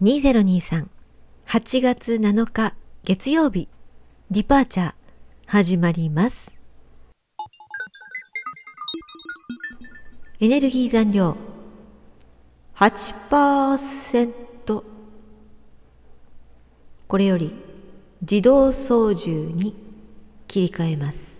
2023 8月7日月曜日ディパーチャー。始まります。エネルギー残量8%これより自動操縦に切り替えます。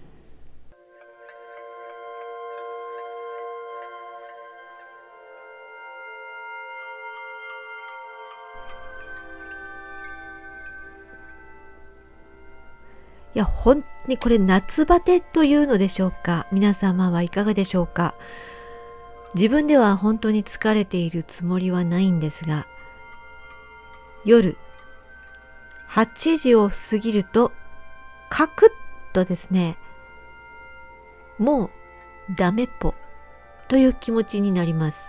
いや、本当にこれ夏バテというのでしょうか？皆様はいかがでしょうか？自分では本当に疲れているつもりはないんですが、夜8時を過ぎると、カクッとですね、もうダメっぽという気持ちになります。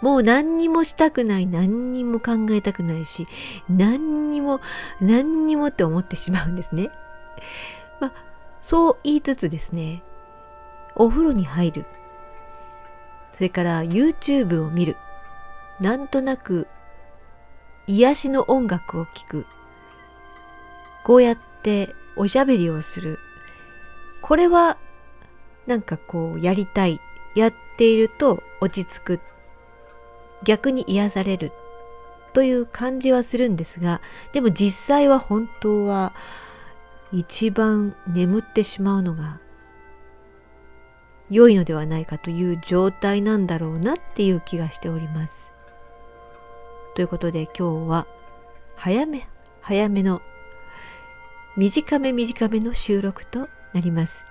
もう何にもしたくない、何にも考えたくないし、何にも、何にもって思ってしまうんですね。まあ、そう言いつつですね、お風呂に入る。それから YouTube を見る。なんとなく癒しの音楽を聴く。こうやっておしゃべりをする。これはなんかこうやりたい。やっていると落ち着く。逆に癒される。という感じはするんですが、でも実際は本当は一番眠ってしまうのが良いのではないかという状態なんだろうなっていう気がしております。ということで今日は早め早めの短め短めの収録となります。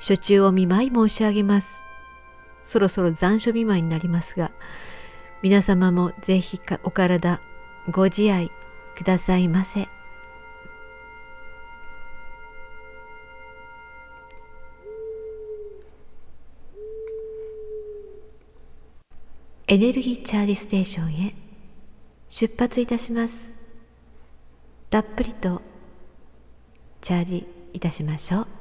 初中お見舞い申し上げます。そろそろ残暑見舞いになりますが、皆様もぜひお体ご自愛くださいませ。エネルギーチャージステーションへ出発いたしますたっぷりとチャージいたしましょう